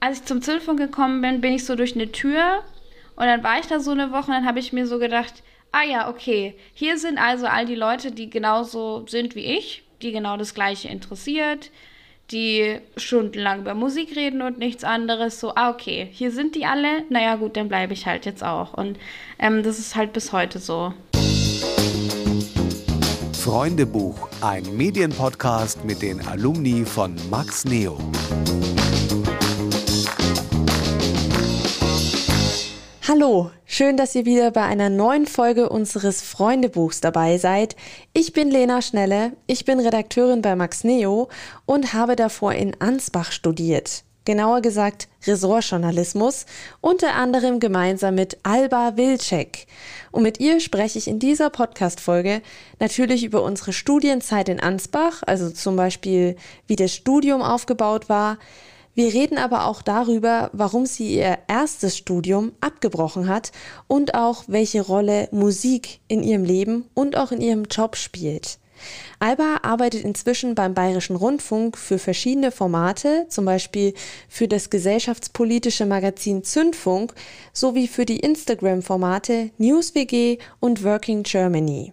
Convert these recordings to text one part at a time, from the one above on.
als ich zum Zündfunk gekommen bin, bin ich so durch eine Tür und dann war ich da so eine Woche und dann habe ich mir so gedacht, ah ja, okay, hier sind also all die Leute, die genauso sind wie ich, die genau das Gleiche interessiert, die stundenlang über Musik reden und nichts anderes. So, ah, okay, hier sind die alle. Naja, gut, dann bleibe ich halt jetzt auch. Und ähm, das ist halt bis heute so. Freundebuch, ein Medienpodcast mit den Alumni von Max Neo. Hallo, schön, dass ihr wieder bei einer neuen Folge unseres Freundebuchs dabei seid. Ich bin Lena Schnelle, ich bin Redakteurin bei Max Neo und habe davor in Ansbach studiert. Genauer gesagt Ressortjournalismus, unter anderem gemeinsam mit Alba Wilczek. Und mit ihr spreche ich in dieser Podcast-Folge natürlich über unsere Studienzeit in Ansbach, also zum Beispiel, wie das Studium aufgebaut war, wir reden aber auch darüber, warum sie ihr erstes Studium abgebrochen hat und auch welche Rolle Musik in ihrem Leben und auch in ihrem Job spielt. Alba arbeitet inzwischen beim Bayerischen Rundfunk für verschiedene Formate, zum Beispiel für das gesellschaftspolitische Magazin Zündfunk sowie für die Instagram-Formate NewsWG und Working Germany.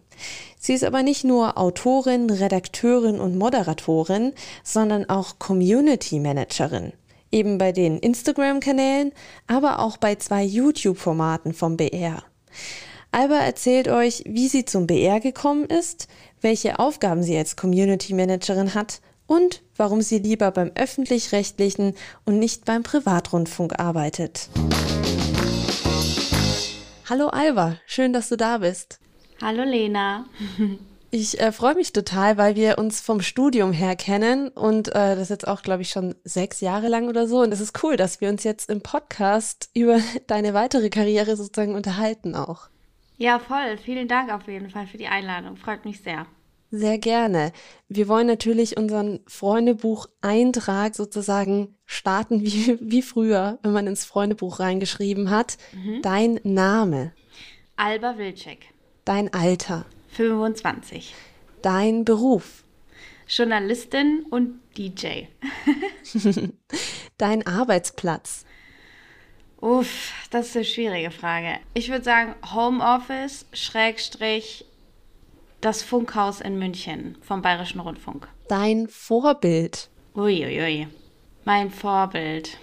Sie ist aber nicht nur Autorin, Redakteurin und Moderatorin, sondern auch Community Managerin. Eben bei den Instagram-Kanälen, aber auch bei zwei YouTube-Formaten vom BR. Alba erzählt euch, wie sie zum BR gekommen ist, welche Aufgaben sie als Community Managerin hat und warum sie lieber beim öffentlich-rechtlichen und nicht beim Privatrundfunk arbeitet. Hallo Alba, schön, dass du da bist. Hallo Lena. Ich äh, freue mich total, weil wir uns vom Studium her kennen und äh, das jetzt auch, glaube ich, schon sechs Jahre lang oder so. Und es ist cool, dass wir uns jetzt im Podcast über deine weitere Karriere sozusagen unterhalten auch. Ja, voll. Vielen Dank auf jeden Fall für die Einladung. Freut mich sehr. Sehr gerne. Wir wollen natürlich unseren Freundebuch-Eintrag sozusagen starten wie, wie früher, wenn man ins Freundebuch reingeschrieben hat. Mhm. Dein Name. Alba Wilczek. Dein Alter. 25. Dein Beruf. Journalistin und DJ. Dein Arbeitsplatz. Uff, das ist eine schwierige Frage. Ich würde sagen Homeoffice, Schrägstrich, das Funkhaus in München vom Bayerischen Rundfunk. Dein Vorbild. Uiuiui. Ui, ui. Mein Vorbild.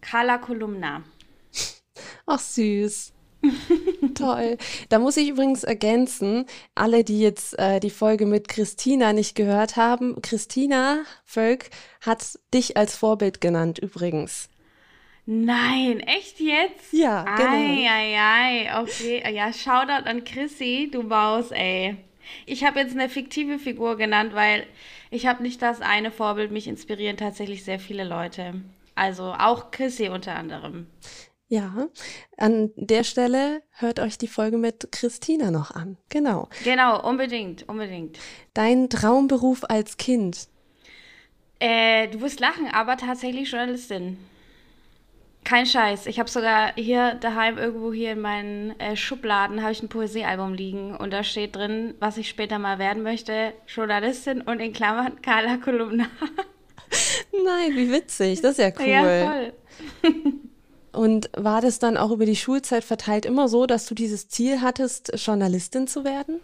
Carla Kolumna. Ach süß. Toll. Da muss ich übrigens ergänzen, alle, die jetzt äh, die Folge mit Christina nicht gehört haben, Christina Völk hat dich als Vorbild genannt übrigens. Nein, echt jetzt? Ja, genau. Ei, ei, ei, okay. Ja, Shoutout an Chrissy, du Baus, ey. Ich habe jetzt eine fiktive Figur genannt, weil ich habe nicht das eine Vorbild, mich inspirieren tatsächlich sehr viele Leute. Also auch Chrissy unter anderem. Ja, an der Stelle hört euch die Folge mit Christina noch an. Genau. Genau, unbedingt, unbedingt. Dein Traumberuf als Kind? Äh, du wirst lachen, aber tatsächlich Journalistin. Kein Scheiß. Ich habe sogar hier daheim irgendwo hier in meinen äh, Schubladen habe ich ein Poesiealbum liegen und da steht drin, was ich später mal werden möchte, Journalistin und in Klammern Carla Kolumna. Nein, wie witzig. Das ist ja cool. Ja, voll. Und war das dann auch über die Schulzeit verteilt immer so, dass du dieses Ziel hattest, Journalistin zu werden?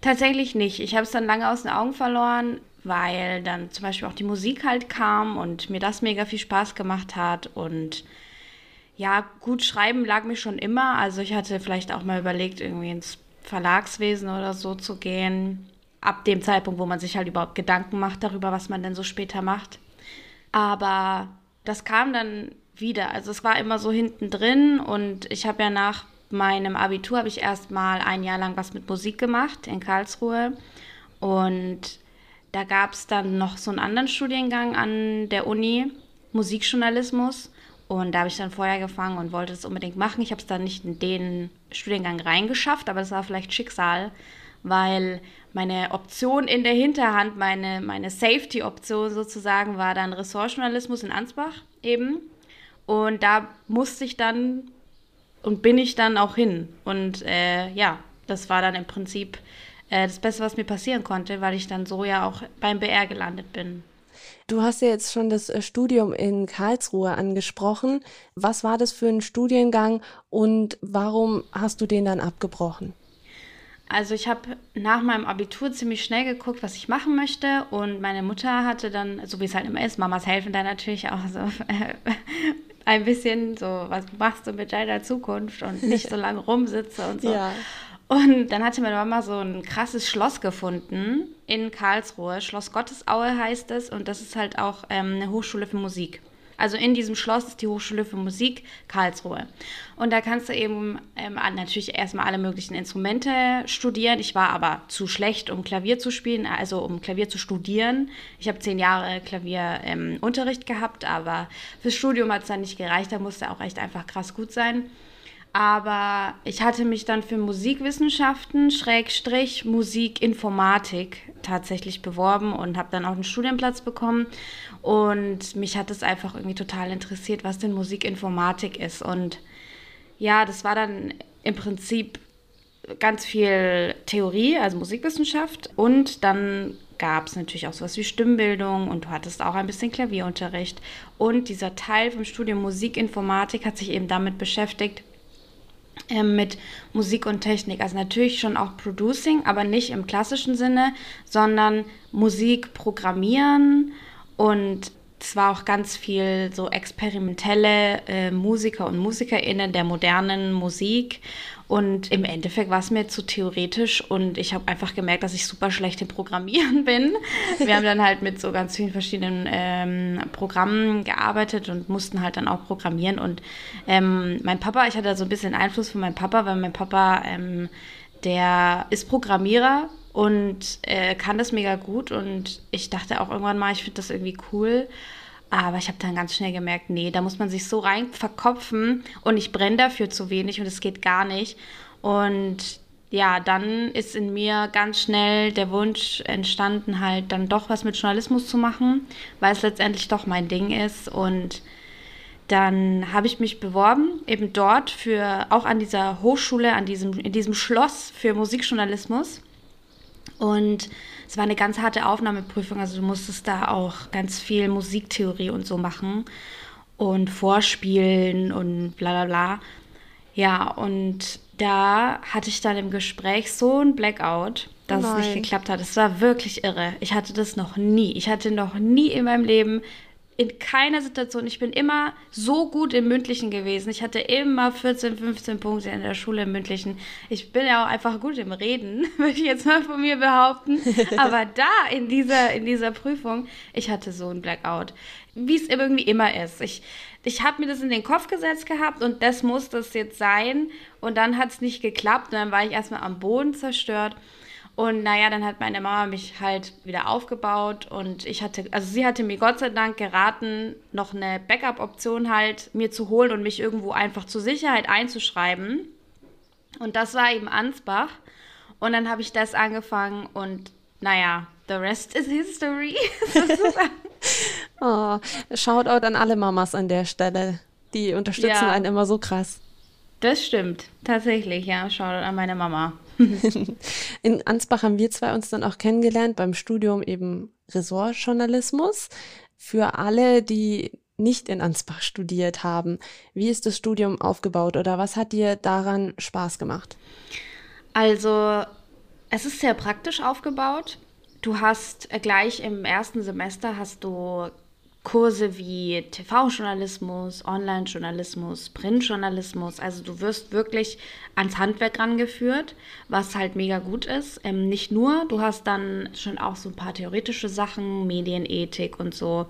Tatsächlich nicht. Ich habe es dann lange aus den Augen verloren, weil dann zum Beispiel auch die Musik halt kam und mir das mega viel Spaß gemacht hat. Und ja, gut schreiben lag mir schon immer. Also ich hatte vielleicht auch mal überlegt, irgendwie ins Verlagswesen oder so zu gehen. Ab dem Zeitpunkt, wo man sich halt überhaupt Gedanken macht darüber, was man denn so später macht. Aber das kam dann wieder. Also es war immer so hinten drin und ich habe ja nach meinem Abitur habe ich erst mal ein Jahr lang was mit Musik gemacht in Karlsruhe und da gab es dann noch so einen anderen Studiengang an der Uni, Musikjournalismus. Und da habe ich dann vorher gefangen und wollte es unbedingt machen. Ich habe es dann nicht in den Studiengang reingeschafft, aber das war vielleicht Schicksal, weil meine Option in der Hinterhand, meine, meine Safety-Option sozusagen, war dann Ressortjournalismus in Ansbach eben. Und da musste ich dann und bin ich dann auch hin. Und äh, ja, das war dann im Prinzip äh, das Beste, was mir passieren konnte, weil ich dann so ja auch beim BR gelandet bin. Du hast ja jetzt schon das äh, Studium in Karlsruhe angesprochen. Was war das für ein Studiengang und warum hast du den dann abgebrochen? Also ich habe nach meinem Abitur ziemlich schnell geguckt, was ich machen möchte und meine Mutter hatte dann, so wie es halt immer ist, Mamas helfen da natürlich auch so ein bisschen so, was machst du mit deiner Zukunft und nicht so lange rumsitze und so. Ja. Und dann hatte meine Mama so ein krasses Schloss gefunden in Karlsruhe. Schloss Gottesaue heißt es und das ist halt auch ähm, eine Hochschule für Musik. Also in diesem Schloss ist die Hochschule für Musik Karlsruhe. Und da kannst du eben ähm, natürlich erstmal alle möglichen Instrumente studieren. Ich war aber zu schlecht, um Klavier zu spielen, also um Klavier zu studieren. Ich habe zehn Jahre Klavierunterricht ähm, gehabt, aber fürs Studium hat es dann nicht gereicht. Da musste auch echt einfach krass gut sein. Aber ich hatte mich dann für Musikwissenschaften, Schrägstrich Musikinformatik tatsächlich beworben und habe dann auch einen Studienplatz bekommen. Und mich hat es einfach irgendwie total interessiert, was denn Musikinformatik ist. Und ja, das war dann im Prinzip ganz viel Theorie, also Musikwissenschaft. Und dann gab es natürlich auch sowas wie Stimmbildung und du hattest auch ein bisschen Klavierunterricht. Und dieser Teil vom Studium Musikinformatik hat sich eben damit beschäftigt, ähm, mit Musik und Technik. Also natürlich schon auch Producing, aber nicht im klassischen Sinne, sondern Musik programmieren und zwar auch ganz viel so experimentelle äh, Musiker und Musikerinnen der modernen Musik und im Endeffekt war es mir zu theoretisch und ich habe einfach gemerkt, dass ich super schlecht im Programmieren bin. Wir haben dann halt mit so ganz vielen verschiedenen ähm, Programmen gearbeitet und mussten halt dann auch programmieren. Und ähm, mein Papa, ich hatte so ein bisschen Einfluss von meinem Papa, weil mein Papa, ähm, der ist Programmierer und äh, kann das mega gut. Und ich dachte auch irgendwann mal, ich finde das irgendwie cool. Aber ich habe dann ganz schnell gemerkt, nee, da muss man sich so rein verkopfen und ich brenne dafür zu wenig und es geht gar nicht. Und ja, dann ist in mir ganz schnell der Wunsch entstanden, halt dann doch was mit Journalismus zu machen, weil es letztendlich doch mein Ding ist. Und dann habe ich mich beworben, eben dort für, auch an dieser Hochschule, an diesem, in diesem Schloss für Musikjournalismus. Und es war eine ganz harte Aufnahmeprüfung, also du musstest da auch ganz viel Musiktheorie und so machen und vorspielen und bla bla bla. Ja, und da hatte ich dann im Gespräch so ein Blackout, dass Nein. es nicht geklappt hat. Es war wirklich irre. Ich hatte das noch nie. Ich hatte noch nie in meinem Leben in keiner Situation. Ich bin immer so gut im Mündlichen gewesen. Ich hatte immer 14, 15 Punkte in der Schule im Mündlichen. Ich bin ja auch einfach gut im Reden, würde ich jetzt mal von mir behaupten. Aber da in dieser, in dieser Prüfung, ich hatte so ein Blackout. Wie es irgendwie immer ist. Ich, ich habe mir das in den Kopf gesetzt gehabt und das muss das jetzt sein. Und dann hat es nicht geklappt. Und dann war ich erstmal am Boden zerstört. Und naja, dann hat meine Mama mich halt wieder aufgebaut und ich hatte, also sie hatte mir Gott sei Dank geraten, noch eine Backup-Option halt mir zu holen und mich irgendwo einfach zur Sicherheit einzuschreiben. Und das war eben Ansbach. Und dann habe ich das angefangen und naja, the rest is history. oh, Shoutout an alle Mamas an der Stelle. Die unterstützen ja, einen immer so krass. Das stimmt, tatsächlich, ja. Shoutout an meine Mama. In Ansbach haben wir zwei uns dann auch kennengelernt beim Studium eben Ressortjournalismus. Für alle, die nicht in Ansbach studiert haben, wie ist das Studium aufgebaut oder was hat dir daran Spaß gemacht? Also, es ist sehr praktisch aufgebaut. Du hast gleich im ersten Semester hast du Kurse wie TV-Journalismus, Online-Journalismus, Print-Journalismus. Also du wirst wirklich ans Handwerk rangeführt, was halt mega gut ist. Ähm, nicht nur, du hast dann schon auch so ein paar theoretische Sachen, Medienethik und so.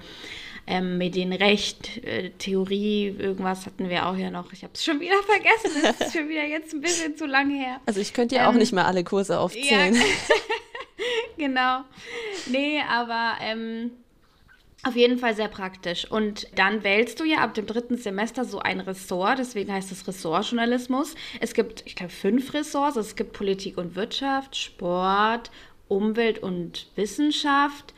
Ähm, Medienrecht, äh, Theorie, irgendwas hatten wir auch ja noch. Ich habe es schon wieder vergessen. Das ist schon wieder jetzt ein bisschen zu lange her. Also ich könnte ja ähm, auch nicht mehr alle Kurse aufzählen. Ja. genau. Nee, aber ähm, auf jeden Fall sehr praktisch. Und dann wählst du ja ab dem dritten Semester so ein Ressort, deswegen heißt es Ressortjournalismus. Es gibt, ich glaube, fünf Ressorts. Es gibt Politik und Wirtschaft, Sport, Umwelt und Wissenschaft,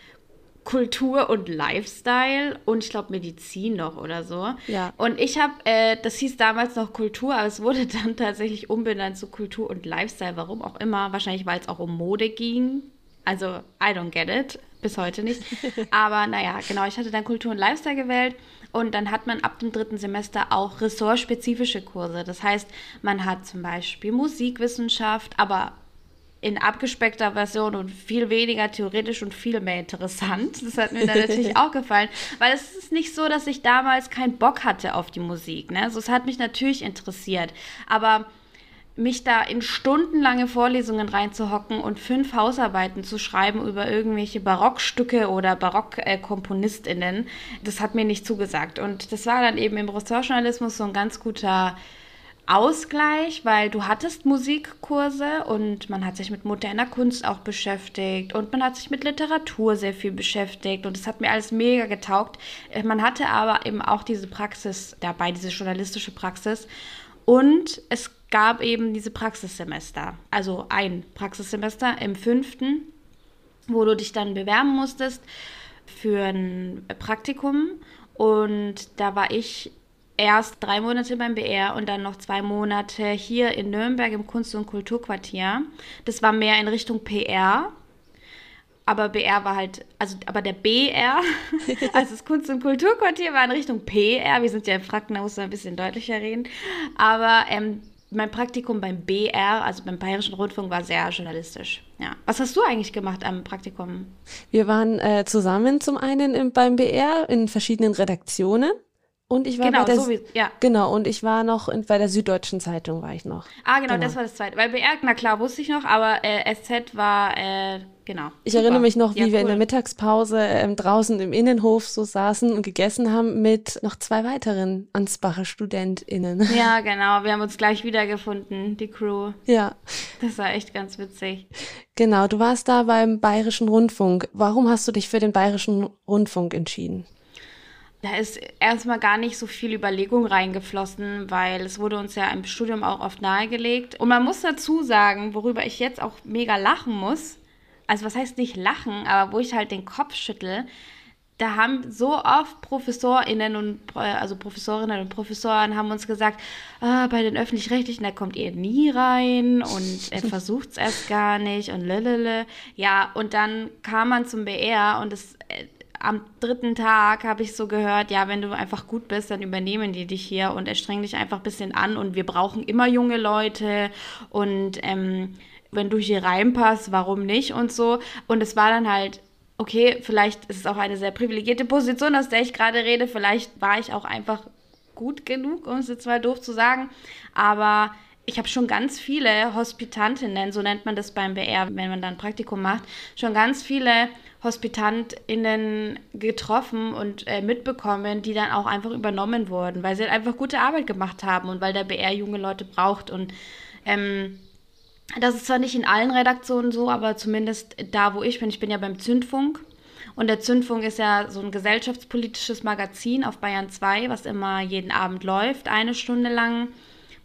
Kultur und Lifestyle und ich glaube Medizin noch oder so. Ja. Und ich habe, äh, das hieß damals noch Kultur, aber es wurde dann tatsächlich umbenannt zu Kultur und Lifestyle. Warum auch immer. Wahrscheinlich, weil es auch um Mode ging. Also, I don't get it bis heute nicht. Aber naja, genau, ich hatte dann Kultur und Lifestyle gewählt. Und dann hat man ab dem dritten Semester auch ressortspezifische Kurse. Das heißt, man hat zum Beispiel Musikwissenschaft, aber in abgespeckter Version und viel weniger theoretisch und viel mehr interessant. Das hat mir dann natürlich auch gefallen, weil es ist nicht so, dass ich damals keinen Bock hatte auf die Musik. Ne? Also es hat mich natürlich interessiert, aber mich da in stundenlange Vorlesungen reinzuhocken und fünf Hausarbeiten zu schreiben über irgendwelche Barockstücke oder Barockkomponistinnen, das hat mir nicht zugesagt. Und das war dann eben im Ressortjournalismus so ein ganz guter Ausgleich, weil du hattest Musikkurse und man hat sich mit moderner Kunst auch beschäftigt und man hat sich mit Literatur sehr viel beschäftigt und es hat mir alles mega getaugt. Äh, man hatte aber eben auch diese Praxis dabei, diese journalistische Praxis und es gab eben diese Praxissemester, also ein Praxissemester im fünften, wo du dich dann bewerben musstest für ein Praktikum und da war ich erst drei Monate beim BR und dann noch zwei Monate hier in Nürnberg im Kunst- und Kulturquartier. Das war mehr in Richtung PR. Aber BR war halt, also aber der BR, also das Kunst- und Kulturquartier war in Richtung PR. Wir sind ja in Franken, da muss man ein bisschen deutlicher reden. Aber ähm, mein Praktikum beim BR, also beim Bayerischen Rundfunk, war sehr journalistisch. Ja. Was hast du eigentlich gemacht am Praktikum? Wir waren äh, zusammen zum einen im, beim BR in verschiedenen Redaktionen. Und ich war genau, bei der, so wie, ja. genau, und ich war noch in, bei der Süddeutschen Zeitung war ich noch. Ah, genau, genau, das war das zweite. Weil BR, na klar, wusste ich noch, aber äh, SZ war, äh, genau. Ich super. erinnere mich noch, wie ja, wir in der Mittagspause ähm, draußen im Innenhof so saßen und gegessen haben mit noch zwei weiteren Ansbacher StudentInnen. Ja, genau, wir haben uns gleich wiedergefunden, die Crew. Ja. Das war echt ganz witzig. Genau, du warst da beim Bayerischen Rundfunk. Warum hast du dich für den Bayerischen Rundfunk entschieden? Da ist erstmal gar nicht so viel Überlegung reingeflossen, weil es wurde uns ja im Studium auch oft nahegelegt. Und man muss dazu sagen, worüber ich jetzt auch mega lachen muss, also was heißt nicht lachen, aber wo ich halt den Kopf schüttel, da haben so oft ProfessorInnen und also Professorinnen und Professoren haben uns gesagt, ah, bei den öffentlich-rechtlichen, da kommt ihr nie rein und er versucht es erst gar nicht und lelele. Ja, und dann kam man zum BR und es äh, am dritten Tag habe ich so gehört, ja, wenn du einfach gut bist, dann übernehmen die dich hier und erstrengen dich einfach ein bisschen an und wir brauchen immer junge Leute und ähm, wenn du hier reinpasst, warum nicht und so. Und es war dann halt, okay, vielleicht ist es auch eine sehr privilegierte Position, aus der ich gerade rede, vielleicht war ich auch einfach gut genug, um es jetzt mal doof zu sagen, aber ich habe schon ganz viele Hospitantinnen, so nennt man das beim BR, wenn man dann Praktikum macht, schon ganz viele HospitantInnen getroffen und äh, mitbekommen, die dann auch einfach übernommen wurden, weil sie halt einfach gute Arbeit gemacht haben und weil der BR junge Leute braucht. Und ähm, das ist zwar nicht in allen Redaktionen so, aber zumindest da, wo ich bin, ich bin ja beim Zündfunk. Und der Zündfunk ist ja so ein gesellschaftspolitisches Magazin auf Bayern 2, was immer jeden Abend läuft, eine Stunde lang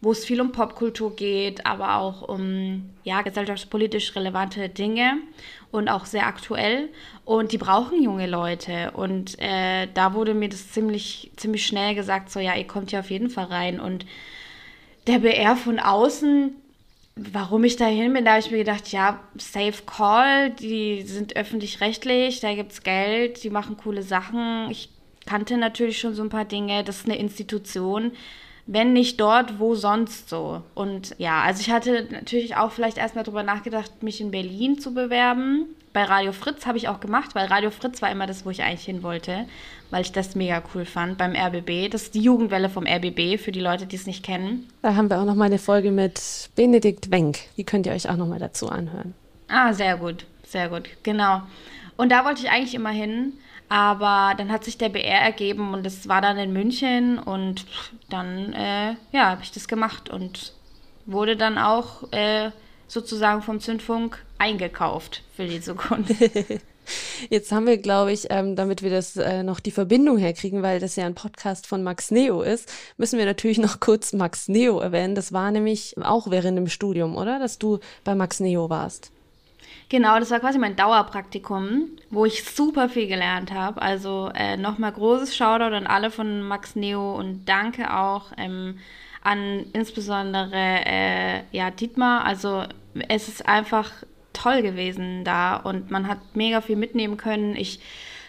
wo es viel um Popkultur geht, aber auch um ja, gesellschaftspolitisch relevante Dinge und auch sehr aktuell. Und die brauchen junge Leute. Und äh, da wurde mir das ziemlich, ziemlich schnell gesagt, so ja, ihr kommt hier auf jeden Fall rein. Und der BR von außen, warum ich da hin bin, da habe ich mir gedacht, ja, Safe Call, die sind öffentlich-rechtlich, da gibt es Geld, die machen coole Sachen. Ich kannte natürlich schon so ein paar Dinge, das ist eine Institution wenn nicht dort, wo sonst so? Und ja, also ich hatte natürlich auch vielleicht erstmal drüber nachgedacht, mich in Berlin zu bewerben. Bei Radio Fritz habe ich auch gemacht, weil Radio Fritz war immer das, wo ich eigentlich hin wollte, weil ich das mega cool fand beim RBB. Das ist die Jugendwelle vom RBB, für die Leute, die es nicht kennen. Da haben wir auch noch mal eine Folge mit Benedikt Wenk. Die könnt ihr euch auch noch mal dazu anhören. Ah, sehr gut, sehr gut, genau. Und da wollte ich eigentlich immer hin. Aber dann hat sich der BR ergeben und es war dann in München und dann, äh, ja, habe ich das gemacht und wurde dann auch äh, sozusagen vom Zündfunk eingekauft für die Zukunft. Jetzt haben wir, glaube ich, ähm, damit wir das äh, noch die Verbindung herkriegen, weil das ja ein Podcast von Max Neo ist, müssen wir natürlich noch kurz Max Neo erwähnen. Das war nämlich auch während dem Studium, oder? Dass du bei Max Neo warst. Genau, das war quasi mein Dauerpraktikum, wo ich super viel gelernt habe. Also äh, nochmal großes Shoutout an alle von Max Neo und danke auch ähm, an insbesondere äh, ja, Dietmar. Also es ist einfach toll gewesen da und man hat mega viel mitnehmen können. Ich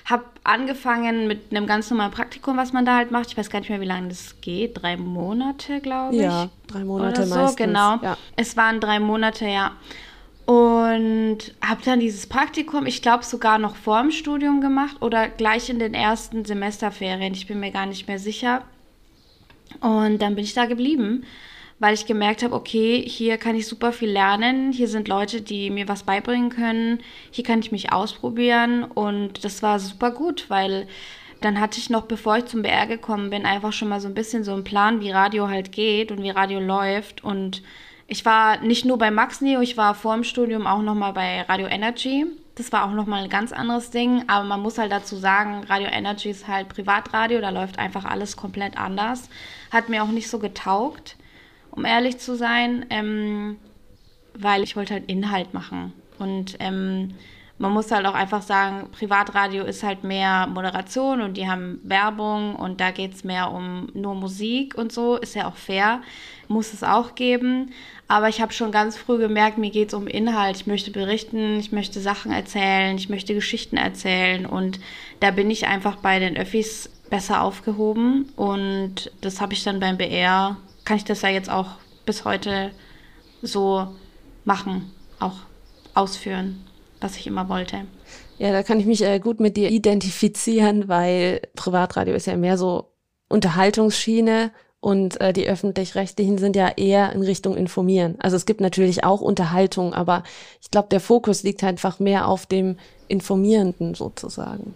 habe angefangen mit einem ganz normalen Praktikum, was man da halt macht. Ich weiß gar nicht mehr, wie lange das geht. Drei Monate, glaube ich. Ja, drei Monate Oder so, meistens. genau. Ja. Es waren drei Monate, ja. Und habe dann dieses Praktikum, ich glaube sogar noch vor dem Studium gemacht oder gleich in den ersten Semesterferien. Ich bin mir gar nicht mehr sicher. Und dann bin ich da geblieben, weil ich gemerkt habe, okay, hier kann ich super viel lernen. Hier sind Leute, die mir was beibringen können. Hier kann ich mich ausprobieren. Und das war super gut, weil dann hatte ich noch, bevor ich zum BR gekommen bin, einfach schon mal so ein bisschen so einen Plan, wie Radio halt geht und wie Radio läuft. Und ich war nicht nur bei Max Neo, ich war vor dem Studium auch noch mal bei Radio Energy. Das war auch noch mal ein ganz anderes Ding, aber man muss halt dazu sagen, Radio Energy ist halt Privatradio, da läuft einfach alles komplett anders. Hat mir auch nicht so getaugt, um ehrlich zu sein, ähm, weil ich wollte halt Inhalt machen. Und ähm, man muss halt auch einfach sagen, Privatradio ist halt mehr Moderation und die haben Werbung und da geht es mehr um nur Musik und so, ist ja auch fair, muss es auch geben. Aber ich habe schon ganz früh gemerkt, mir geht es um Inhalt. Ich möchte berichten, ich möchte Sachen erzählen, ich möchte Geschichten erzählen und da bin ich einfach bei den Öffis besser aufgehoben und das habe ich dann beim BR, kann ich das ja jetzt auch bis heute so machen, auch ausführen, was ich immer wollte. Ja, da kann ich mich äh, gut mit dir identifizieren, weil Privatradio ist ja mehr so Unterhaltungsschiene und äh, die öffentlich-rechtlichen sind ja eher in Richtung Informieren. Also es gibt natürlich auch Unterhaltung, aber ich glaube, der Fokus liegt einfach mehr auf dem Informierenden sozusagen.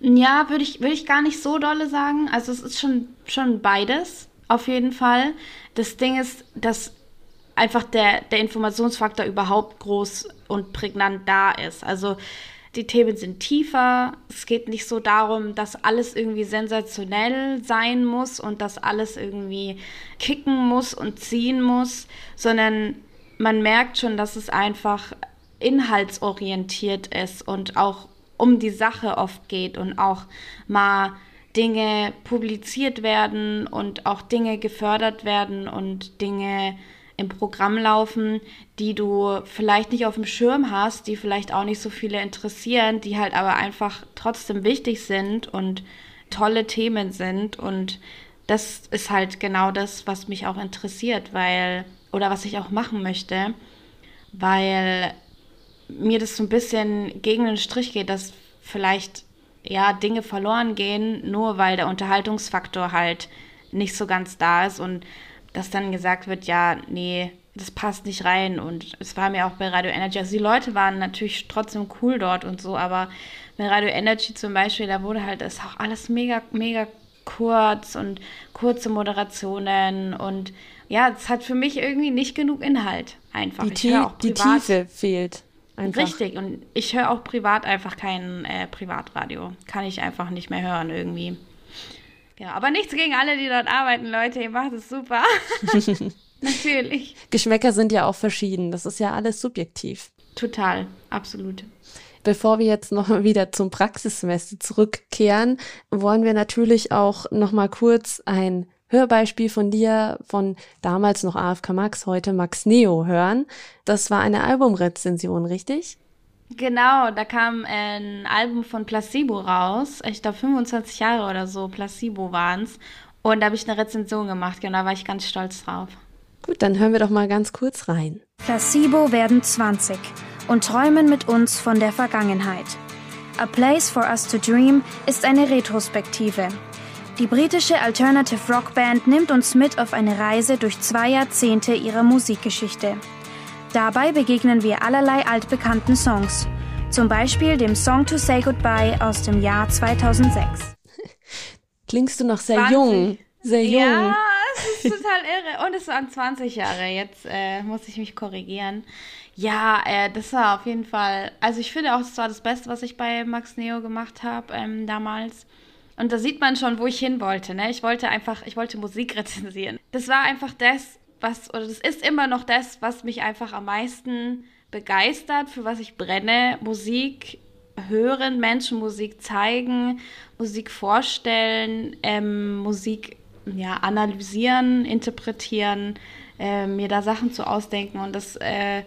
Ja, würde ich, würd ich gar nicht so dolle sagen. Also es ist schon, schon beides, auf jeden Fall. Das Ding ist, dass einfach der, der Informationsfaktor überhaupt groß und prägnant da ist. Also die Themen sind tiefer. Es geht nicht so darum, dass alles irgendwie sensationell sein muss und dass alles irgendwie kicken muss und ziehen muss, sondern man merkt schon, dass es einfach inhaltsorientiert ist und auch um die Sache oft geht und auch mal Dinge publiziert werden und auch Dinge gefördert werden und Dinge im Programm laufen, die du vielleicht nicht auf dem Schirm hast, die vielleicht auch nicht so viele interessieren, die halt aber einfach trotzdem wichtig sind und tolle Themen sind. Und das ist halt genau das, was mich auch interessiert, weil, oder was ich auch machen möchte, weil mir das so ein bisschen gegen den Strich geht, dass vielleicht ja Dinge verloren gehen, nur weil der Unterhaltungsfaktor halt nicht so ganz da ist und dass dann gesagt wird, ja, nee, das passt nicht rein. Und es war mir auch bei Radio Energy, also die Leute waren natürlich trotzdem cool dort und so, aber bei Radio Energy zum Beispiel, da wurde halt, das ist auch alles mega, mega kurz und kurze Moderationen und ja, es hat für mich irgendwie nicht genug Inhalt einfach. Die, ich auch die Tiefe fehlt. Einfach. Richtig, und ich höre auch privat einfach kein äh, Privatradio. Kann ich einfach nicht mehr hören irgendwie. Ja, aber nichts gegen alle, die dort arbeiten, Leute. Ihr macht es super. Natürlich. Geschmäcker sind ja auch verschieden. Das ist ja alles subjektiv. Total, absolut. Bevor wir jetzt noch mal wieder zum Praxissemester zurückkehren, wollen wir natürlich auch noch mal kurz ein Hörbeispiel von dir von damals noch AFK Max, heute Max Neo hören. Das war eine Albumrezension, richtig? Genau, da kam ein Album von Placebo raus. Ich glaube 25 Jahre oder so, Placebo waren's. Und da habe ich eine Rezension gemacht, genau, da war ich ganz stolz drauf. Gut, dann hören wir doch mal ganz kurz rein. Placebo werden 20 und träumen mit uns von der Vergangenheit. A Place for Us to Dream ist eine Retrospektive. Die britische Alternative Rock Band nimmt uns mit auf eine Reise durch zwei Jahrzehnte ihrer Musikgeschichte. Dabei begegnen wir allerlei altbekannten Songs, zum Beispiel dem Song To Say Goodbye aus dem Jahr 2006. Klingst du noch sehr 20. jung? Sehr jung. Ja, es ist total irre. Und es waren 20 Jahre. Jetzt äh, muss ich mich korrigieren. Ja, äh, das war auf jeden Fall. Also ich finde auch, das war das Beste, was ich bei Max Neo gemacht habe ähm, damals. Und da sieht man schon, wo ich hin wollte. Ne? Ich wollte einfach, ich wollte Musik rezensieren. Das war einfach das, was, oder das ist immer noch das, was mich einfach am meisten begeistert, für was ich brenne. Musik hören, Menschen Musik zeigen, Musik vorstellen, ähm, Musik ja, analysieren, interpretieren, äh, mir da Sachen zu ausdenken. Und das, äh,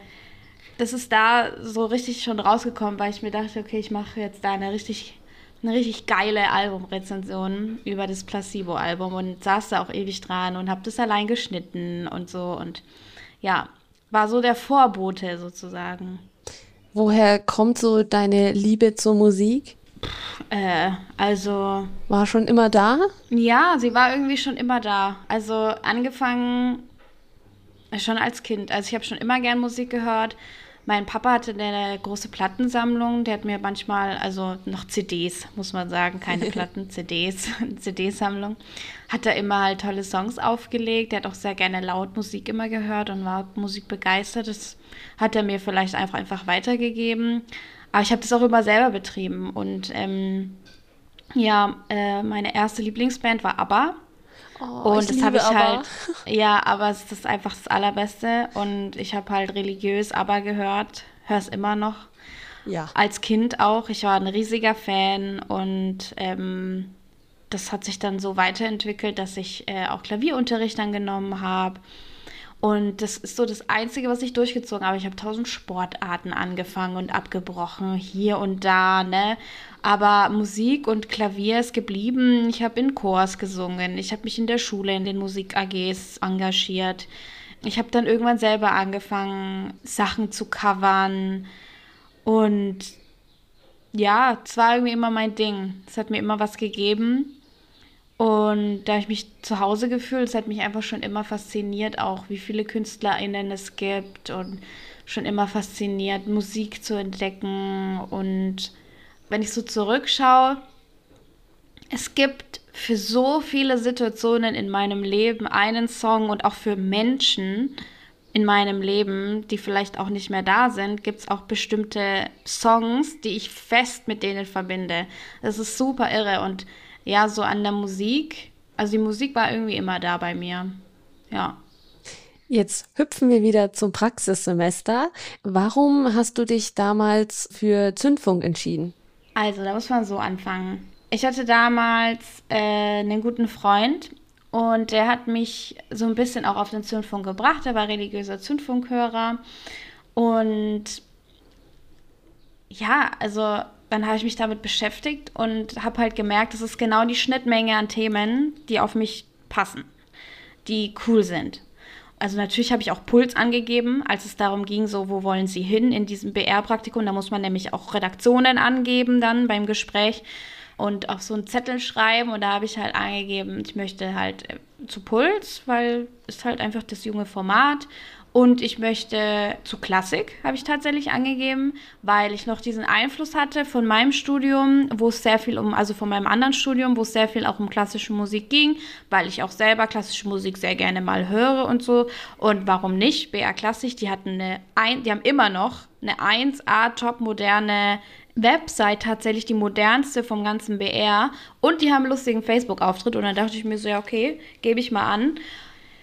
das ist da so richtig schon rausgekommen, weil ich mir dachte, okay, ich mache jetzt da eine richtig, eine richtig geile Albumrezension über das Placebo-Album und saß da auch ewig dran und habe das allein geschnitten und so und ja, war so der Vorbote sozusagen. Woher kommt so deine Liebe zur Musik? Äh, also. War schon immer da? Ja, sie war irgendwie schon immer da. Also angefangen schon als Kind. Also ich habe schon immer gern Musik gehört. Mein Papa hatte eine große Plattensammlung. Der hat mir manchmal, also noch CDs, muss man sagen, keine Platten, CDs, CD-Sammlung. Hat da immer halt tolle Songs aufgelegt. Der hat auch sehr gerne laut Musik immer gehört und war Musik begeistert. Das hat er mir vielleicht einfach, einfach weitergegeben. Aber ich habe das auch immer selber betrieben. Und ähm, ja, äh, meine erste Lieblingsband war ABBA. Oh, und das habe ich aber. halt, ja, aber es ist einfach das Allerbeste. Und ich habe halt religiös aber gehört, höre es immer noch. Ja. Als Kind auch. Ich war ein riesiger Fan und ähm, das hat sich dann so weiterentwickelt, dass ich äh, auch Klavierunterricht dann genommen habe. Und das ist so das Einzige, was ich durchgezogen habe. Ich habe tausend Sportarten angefangen und abgebrochen, hier und da, ne? Aber Musik und Klavier ist geblieben. Ich habe in Chors gesungen. Ich habe mich in der Schule in den Musik-AGs engagiert. Ich habe dann irgendwann selber angefangen, Sachen zu covern. Und ja, es war irgendwie immer mein Ding. Es hat mir immer was gegeben. Und da ich mich zu Hause gefühlt, es hat mich einfach schon immer fasziniert, auch wie viele KünstlerInnen es gibt und schon immer fasziniert, Musik zu entdecken. Und wenn ich so zurückschaue, es gibt für so viele Situationen in meinem Leben einen Song und auch für Menschen in meinem Leben, die vielleicht auch nicht mehr da sind, gibt es auch bestimmte Songs, die ich fest mit denen verbinde. Das ist super irre und ja, so an der Musik. Also die Musik war irgendwie immer da bei mir. Ja. Jetzt hüpfen wir wieder zum Praxissemester. Warum hast du dich damals für Zündfunk entschieden? Also, da muss man so anfangen. Ich hatte damals äh, einen guten Freund und der hat mich so ein bisschen auch auf den Zündfunk gebracht. Er war religiöser Zündfunkhörer. Und ja, also dann habe ich mich damit beschäftigt und habe halt gemerkt, das ist genau die Schnittmenge an Themen, die auf mich passen, die cool sind. Also natürlich habe ich auch Puls angegeben, als es darum ging, so wo wollen Sie hin in diesem BR-Praktikum. Da muss man nämlich auch Redaktionen angeben dann beim Gespräch und auch so einen Zettel schreiben. Und da habe ich halt angegeben, ich möchte halt zu Puls, weil es halt einfach das junge Format und ich möchte zu Klassik, habe ich tatsächlich angegeben, weil ich noch diesen Einfluss hatte von meinem Studium, wo es sehr viel um, also von meinem anderen Studium, wo es sehr viel auch um klassische Musik ging, weil ich auch selber klassische Musik sehr gerne mal höre und so. Und warum nicht? BR Klassik, die hatten eine, die haben immer noch eine 1A top moderne Website tatsächlich die modernste vom ganzen BR und die haben einen lustigen Facebook-Auftritt und dann dachte ich mir so, ja, okay, gebe ich mal an.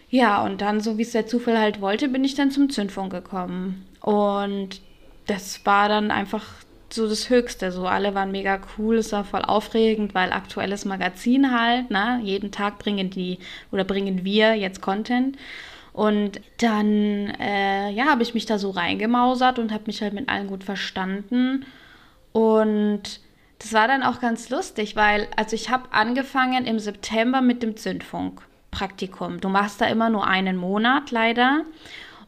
Ja, und dann, so wie es der Zufall halt wollte, bin ich dann zum Zündfunk gekommen. Und das war dann einfach so das Höchste. So alle waren mega cool, es war voll aufregend, weil aktuelles Magazin halt, ne? Jeden Tag bringen die oder bringen wir jetzt Content. Und dann, äh, ja, habe ich mich da so reingemausert und habe mich halt mit allen gut verstanden. Und das war dann auch ganz lustig, weil, also ich habe angefangen im September mit dem Zündfunk. Praktikum. Du machst da immer nur einen Monat leider.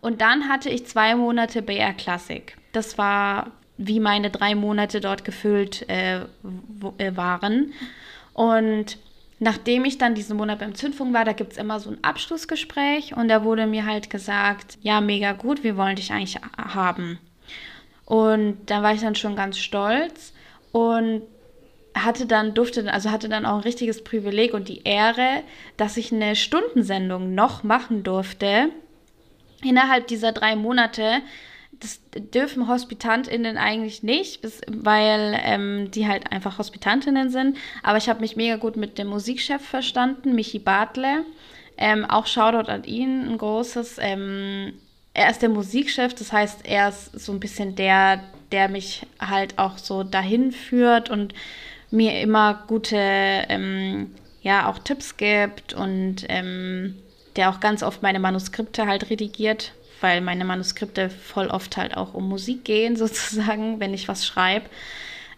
Und dann hatte ich zwei Monate BR Classic. Das war, wie meine drei Monate dort gefüllt äh, äh, waren. Und nachdem ich dann diesen Monat beim Zündfunk war, da gibt es immer so ein Abschlussgespräch und da wurde mir halt gesagt, ja, mega gut, wir wollen dich eigentlich haben. Und da war ich dann schon ganz stolz. Und hatte dann, durfte, also hatte dann auch ein richtiges Privileg und die Ehre, dass ich eine Stundensendung noch machen durfte. Innerhalb dieser drei Monate, das dürfen HospitantInnen eigentlich nicht, bis, weil ähm, die halt einfach Hospitantinnen sind. Aber ich habe mich mega gut mit dem Musikchef verstanden, Michi Bartle. Ähm, auch Shoutout an ihn, ein großes. Ähm, er ist der Musikchef, das heißt, er ist so ein bisschen der, der mich halt auch so dahin führt und mir immer gute, ähm, ja, auch Tipps gibt und ähm, der auch ganz oft meine Manuskripte halt redigiert weil meine Manuskripte voll oft halt auch um Musik gehen, sozusagen, wenn ich was schreibe.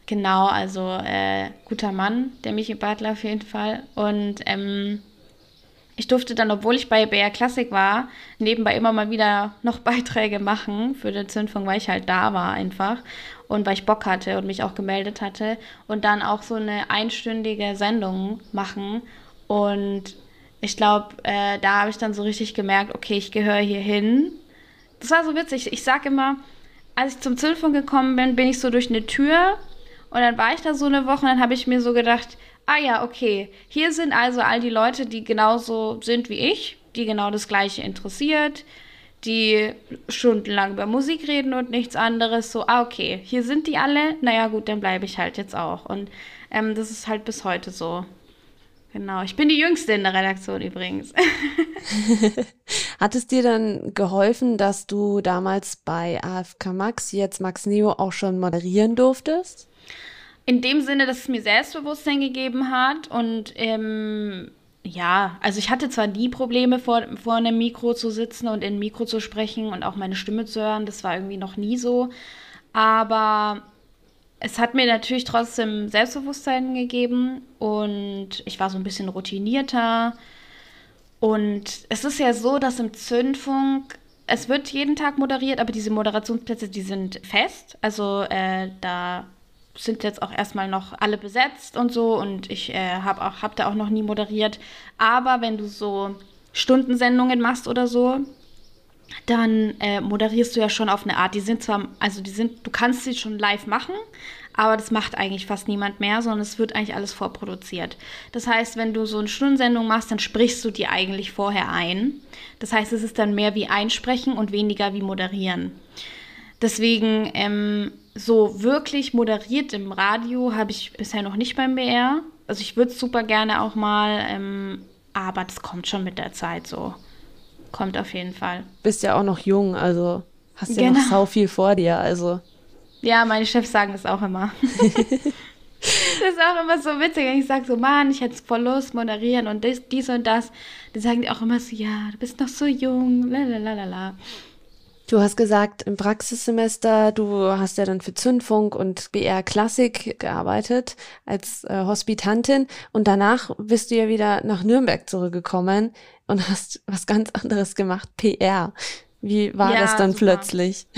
Genau, also äh, guter Mann, der Michi Bartler auf jeden Fall. Und ähm, ich durfte dann, obwohl ich bei BR Classic war, nebenbei immer mal wieder noch Beiträge machen für den Zündfunk, weil ich halt da war einfach und weil ich Bock hatte und mich auch gemeldet hatte und dann auch so eine einstündige Sendung machen. Und ich glaube, äh, da habe ich dann so richtig gemerkt, okay, ich gehöre hier hin. Das war so witzig. Ich sag immer, als ich zum Zündfunk gekommen bin, bin ich so durch eine Tür und dann war ich da so eine Woche und dann habe ich mir so gedacht, ah ja, okay, hier sind also all die Leute, die genauso sind wie ich, die genau das gleiche interessiert, die stundenlang über Musik reden und nichts anderes. So, ah, okay, hier sind die alle. Naja, gut, dann bleibe ich halt jetzt auch. Und ähm, das ist halt bis heute so. Genau, ich bin die Jüngste in der Redaktion übrigens. Hat es dir dann geholfen, dass du damals bei AFK Max, jetzt Max Neo, auch schon moderieren durftest? In dem Sinne, dass es mir Selbstbewusstsein gegeben hat und ähm, ja, also ich hatte zwar nie Probleme, vor, vor einem Mikro zu sitzen und in Mikro zu sprechen und auch meine Stimme zu hören, das war irgendwie noch nie so, aber es hat mir natürlich trotzdem Selbstbewusstsein gegeben und ich war so ein bisschen routinierter. Und es ist ja so, dass im Zündfunk, es wird jeden Tag moderiert, aber diese Moderationsplätze, die sind fest. Also äh, da sind jetzt auch erstmal noch alle besetzt und so und ich äh, habe hab da auch noch nie moderiert. Aber wenn du so Stundensendungen machst oder so, dann äh, moderierst du ja schon auf eine Art. Die sind zwar, also die sind, du kannst sie schon live machen, aber das macht eigentlich fast niemand mehr, sondern es wird eigentlich alles vorproduziert. Das heißt, wenn du so eine Stundensendung machst, dann sprichst du die eigentlich vorher ein. Das heißt, es ist dann mehr wie einsprechen und weniger wie moderieren. Deswegen ähm, so wirklich moderiert im Radio habe ich bisher noch nicht beim BR. Also ich würde es super gerne auch mal, ähm, aber das kommt schon mit der Zeit so. Kommt auf jeden Fall. Bist ja auch noch jung, also hast ja genau. noch sau viel vor dir, also. Ja, meine Chefs sagen das auch immer. das ist auch immer so witzig, wenn ich sage so, Mann, ich hätte voll Lust, moderieren und dies, dies und das. Dann sagen die auch immer so, ja, du bist noch so jung, la. Du hast gesagt, im Praxissemester, du hast ja dann für Zündfunk und BR Klassik gearbeitet als äh, Hospitantin und danach bist du ja wieder nach Nürnberg zurückgekommen und hast was ganz anderes gemacht, PR. Wie war ja, das dann super. plötzlich?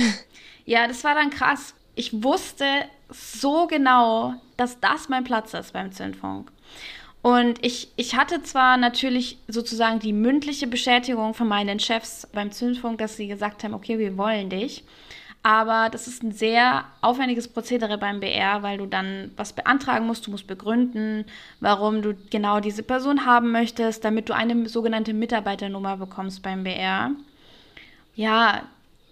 Ja, das war dann krass. Ich wusste so genau, dass das mein Platz ist beim Zündfunk. Und ich, ich hatte zwar natürlich sozusagen die mündliche Bestätigung von meinen Chefs beim Zündfunk, dass sie gesagt haben, okay, wir wollen dich. Aber das ist ein sehr aufwendiges Prozedere beim BR, weil du dann was beantragen musst. Du musst begründen, warum du genau diese Person haben möchtest, damit du eine sogenannte Mitarbeiternummer bekommst beim BR. Ja,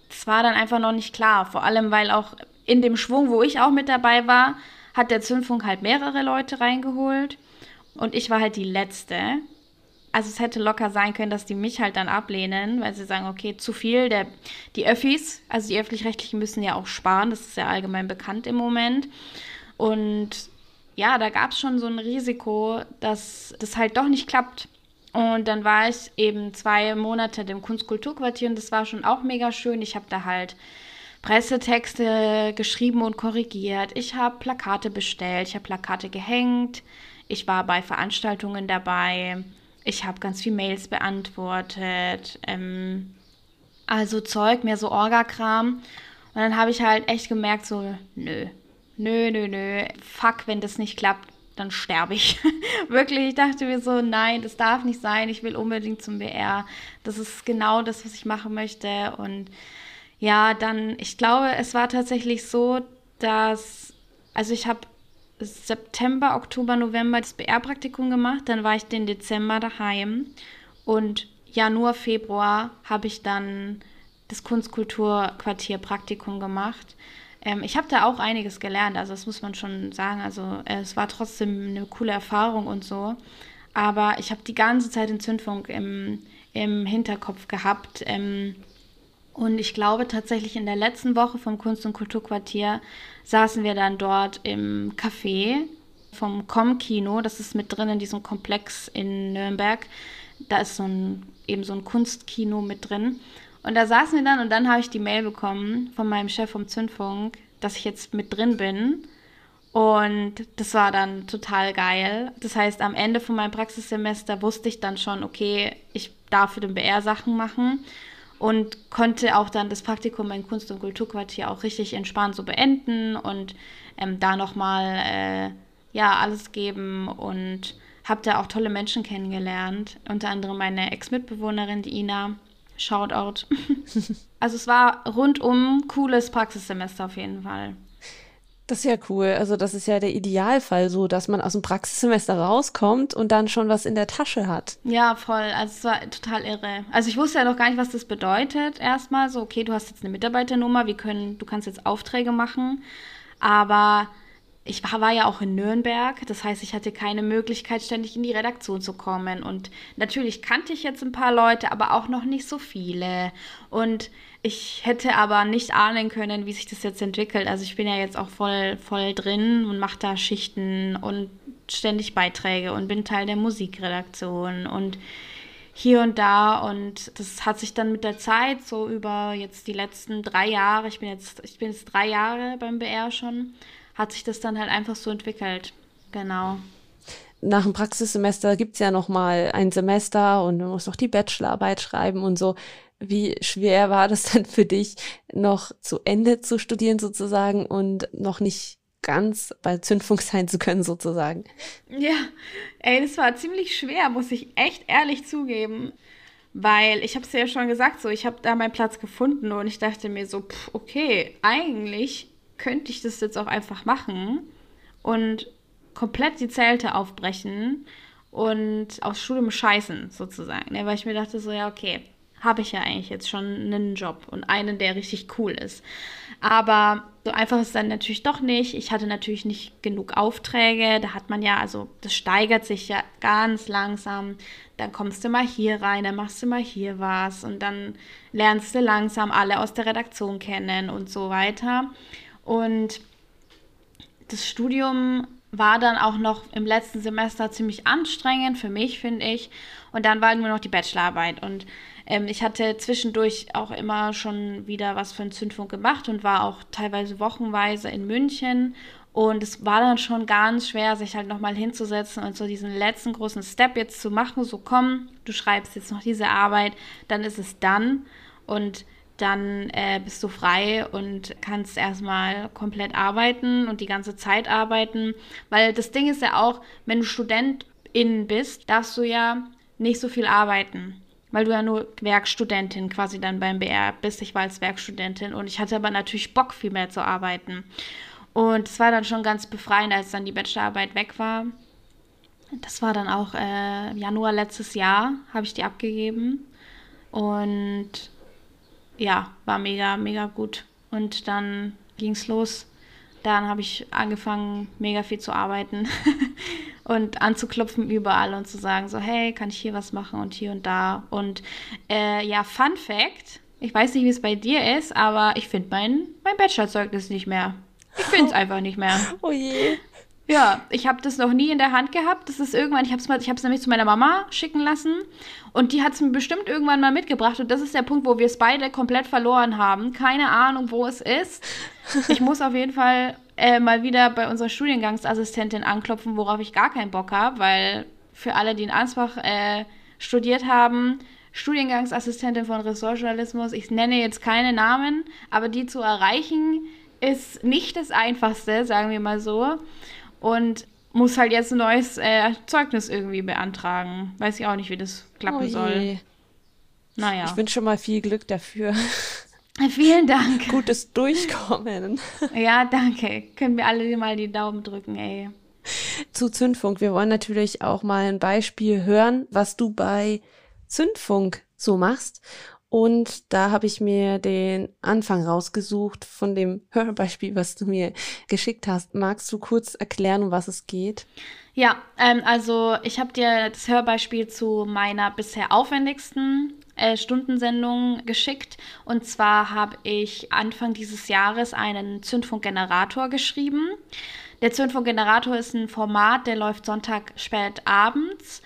das war dann einfach noch nicht klar. Vor allem, weil auch in dem Schwung, wo ich auch mit dabei war, hat der Zündfunk halt mehrere Leute reingeholt. Und ich war halt die Letzte. Also es hätte locker sein können, dass die mich halt dann ablehnen, weil sie sagen, okay, zu viel. Der, die Öffis, also die öffentlich-rechtlichen müssen ja auch sparen, das ist ja allgemein bekannt im Moment. Und ja, da gab es schon so ein Risiko, dass das halt doch nicht klappt. Und dann war ich eben zwei Monate im Kunstkulturquartier und das war schon auch mega schön. Ich habe da halt Pressetexte geschrieben und korrigiert. Ich habe Plakate bestellt, ich habe Plakate gehängt. Ich war bei Veranstaltungen dabei. Ich habe ganz viel Mails beantwortet. Ähm, also Zeug, mehr so Orgakram. Und dann habe ich halt echt gemerkt, so, nö, nö, nö, nö, fuck, wenn das nicht klappt, dann sterbe ich. Wirklich, ich dachte mir so, nein, das darf nicht sein, ich will unbedingt zum BR. Das ist genau das, was ich machen möchte. Und ja, dann, ich glaube, es war tatsächlich so, dass, also ich habe September, Oktober, November das BR-Praktikum gemacht. Dann war ich den Dezember daheim. Und Januar, Februar habe ich dann das Kunstkulturquartier-Praktikum gemacht. Ähm, ich habe da auch einiges gelernt, also das muss man schon sagen. Also äh, es war trotzdem eine coole Erfahrung und so. Aber ich habe die ganze Zeit den Zündfunk im, im Hinterkopf gehabt. Ähm, und ich glaube tatsächlich in der letzten Woche vom Kunst- und Kulturquartier saßen wir dann dort im Café vom Com-Kino. Das ist mit drin in diesem Komplex in Nürnberg. Da ist so ein, eben so ein Kunstkino mit drin. Und da saßen wir dann und dann habe ich die Mail bekommen von meinem Chef vom Zündfunk, dass ich jetzt mit drin bin. Und das war dann total geil. Das heißt, am Ende von meinem Praxissemester wusste ich dann schon, okay, ich darf für den BR Sachen machen und konnte auch dann das Praktikum in Kunst- und Kulturquartier auch richtig entspannt so beenden und ähm, da nochmal äh, ja, alles geben und habe da auch tolle Menschen kennengelernt. Unter anderem meine Ex-Mitbewohnerin, die Ina. Shoutout. also es war rundum cooles Praxissemester auf jeden Fall. Das ist ja cool. Also das ist ja der Idealfall so, dass man aus dem Praxissemester rauskommt und dann schon was in der Tasche hat. Ja, voll. Also es war total irre. Also ich wusste ja noch gar nicht, was das bedeutet. Erstmal so, okay, du hast jetzt eine Mitarbeiternummer, wir können, du kannst jetzt Aufträge machen. Aber ich war, ja auch in Nürnberg, das heißt, ich hatte keine Möglichkeit, ständig in die Redaktion zu kommen. Und natürlich kannte ich jetzt ein paar Leute, aber auch noch nicht so viele. Und ich hätte aber nicht ahnen können, wie sich das jetzt entwickelt. Also ich bin ja jetzt auch voll, voll drin und mache da Schichten und ständig Beiträge und bin Teil der Musikredaktion und hier und da und das hat sich dann mit der Zeit so über jetzt die letzten drei Jahre, ich bin jetzt, ich bin jetzt drei Jahre beim BR schon, hat sich das dann halt einfach so entwickelt. Genau. Nach dem Praxissemester gibt es ja noch mal ein Semester und du musst auch die Bachelorarbeit schreiben und so. Wie schwer war das dann für dich, noch zu Ende zu studieren sozusagen und noch nicht ganz bei Zündfunk sein zu können sozusagen? Ja, ey, das war ziemlich schwer, muss ich echt ehrlich zugeben. Weil ich habe es ja schon gesagt, so ich habe da meinen Platz gefunden und ich dachte mir so, pff, okay, eigentlich könnte ich das jetzt auch einfach machen und komplett die Zelte aufbrechen und aus Studium scheißen, sozusagen. Ne? Weil ich mir dachte, so, ja, okay, habe ich ja eigentlich jetzt schon einen Job und einen, der richtig cool ist. Aber so einfach ist es dann natürlich doch nicht. Ich hatte natürlich nicht genug Aufträge. Da hat man ja, also das steigert sich ja ganz langsam. Dann kommst du mal hier rein, dann machst du mal hier was und dann lernst du langsam alle aus der Redaktion kennen und so weiter. Und das Studium war dann auch noch im letzten Semester ziemlich anstrengend für mich, finde ich. Und dann war nur noch die Bachelorarbeit. Und ähm, ich hatte zwischendurch auch immer schon wieder was für einen Zündfunk gemacht und war auch teilweise wochenweise in München. Und es war dann schon ganz schwer, sich halt nochmal hinzusetzen und so diesen letzten großen Step jetzt zu machen. So, komm, du schreibst jetzt noch diese Arbeit, dann ist es dann. Und dann äh, bist du frei und kannst erstmal komplett arbeiten und die ganze Zeit arbeiten. Weil das Ding ist ja auch, wenn du Studentin bist, darfst du ja nicht so viel arbeiten. Weil du ja nur Werkstudentin quasi dann beim BR bist. Ich war als Werkstudentin und ich hatte aber natürlich Bock, viel mehr zu arbeiten. Und es war dann schon ganz befreiend, als dann die Bachelorarbeit weg war. Das war dann auch äh, Januar letztes Jahr, habe ich die abgegeben. Und ja, war mega, mega gut. Und dann ging es los. Dann habe ich angefangen, mega viel zu arbeiten und anzuklopfen überall und zu sagen, so, hey, kann ich hier was machen und hier und da. Und äh, ja, Fun Fact, ich weiß nicht, wie es bei dir ist, aber ich finde mein, mein Bachelorzeugnis nicht mehr. Ich finde es einfach nicht mehr. Oh je. Ja, ich habe das noch nie in der Hand gehabt. Das ist irgendwann, ich habe es ich nämlich zu meiner Mama schicken lassen und die hat es mir bestimmt irgendwann mal mitgebracht und das ist der Punkt, wo wir es beide komplett verloren haben. Keine Ahnung, wo es ist. Ich muss auf jeden Fall äh, mal wieder bei unserer Studiengangsassistentin anklopfen, worauf ich gar keinen Bock habe, weil für alle, die in Ansbach äh, studiert haben, Studiengangsassistentin von Ressortjournalismus, ich nenne jetzt keine Namen, aber die zu erreichen ist nicht das Einfachste, sagen wir mal so und muss halt jetzt ein neues äh, Zeugnis irgendwie beantragen. Weiß ich auch nicht, wie das klappen oh soll. Naja. Ich wünsche schon mal viel Glück dafür. Vielen Dank. Gutes Durchkommen. Ja, danke. Können wir alle mal die Daumen drücken, ey. Zu Zündfunk. Wir wollen natürlich auch mal ein Beispiel hören, was du bei Zündfunk so machst. Und da habe ich mir den Anfang rausgesucht von dem Hörbeispiel, was du mir geschickt hast. Magst du kurz erklären, um was es geht? Ja, ähm, also ich habe dir das Hörbeispiel zu meiner bisher aufwendigsten äh, Stundensendung geschickt. Und zwar habe ich Anfang dieses Jahres einen Zündfunkgenerator geschrieben. Der Zündfunkgenerator ist ein Format, der läuft Sonntag spät abends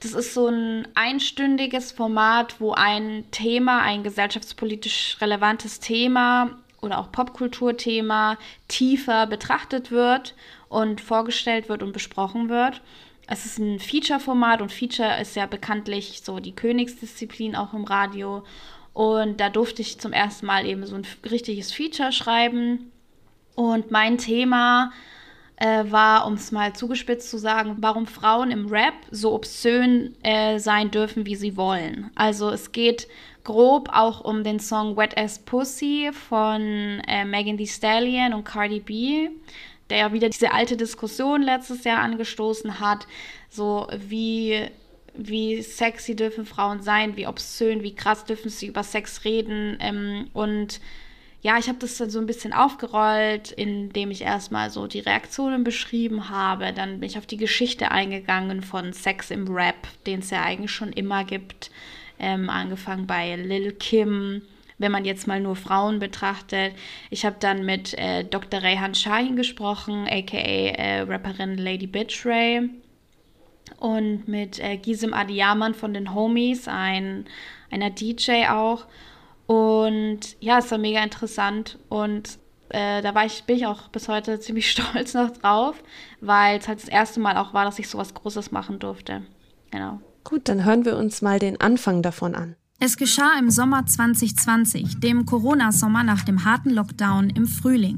Das ist so ein einstündiges Format, wo ein Thema, ein gesellschaftspolitisch relevantes Thema oder auch Popkulturthema tiefer betrachtet wird und vorgestellt wird und besprochen wird. Es ist ein Feature-Format und Feature ist ja bekanntlich so die Königsdisziplin auch im Radio. Und da durfte ich zum ersten Mal eben so ein richtiges Feature schreiben. Und mein Thema äh, war, um es mal zugespitzt zu sagen, warum Frauen im Rap so obszön äh, sein dürfen, wie sie wollen. Also es geht grob auch um den Song Wet As Pussy von äh, Megan Thee Stallion und Cardi B, der ja wieder diese alte Diskussion letztes Jahr angestoßen hat, so wie wie sexy dürfen Frauen sein, wie obszön, wie krass dürfen sie über Sex reden ähm, und ja, ich habe das dann so ein bisschen aufgerollt, indem ich erstmal so die Reaktionen beschrieben habe. Dann bin ich auf die Geschichte eingegangen von Sex im Rap, den es ja eigentlich schon immer gibt. Ähm, angefangen bei Lil Kim, wenn man jetzt mal nur Frauen betrachtet. Ich habe dann mit äh, Dr. Rayhan Shahin gesprochen, aka äh, Rapperin Lady Bitch Ray. Und mit äh, Gizem Adiyaman von den Homies, ein, einer DJ auch. Und ja, es war mega interessant und äh, da war ich, bin ich auch bis heute ziemlich stolz noch drauf, weil es halt das erste Mal auch war, dass ich sowas Großes machen durfte. Genau. Gut, dann hören wir uns mal den Anfang davon an. Es geschah im Sommer 2020, dem Corona-Sommer nach dem harten Lockdown im Frühling.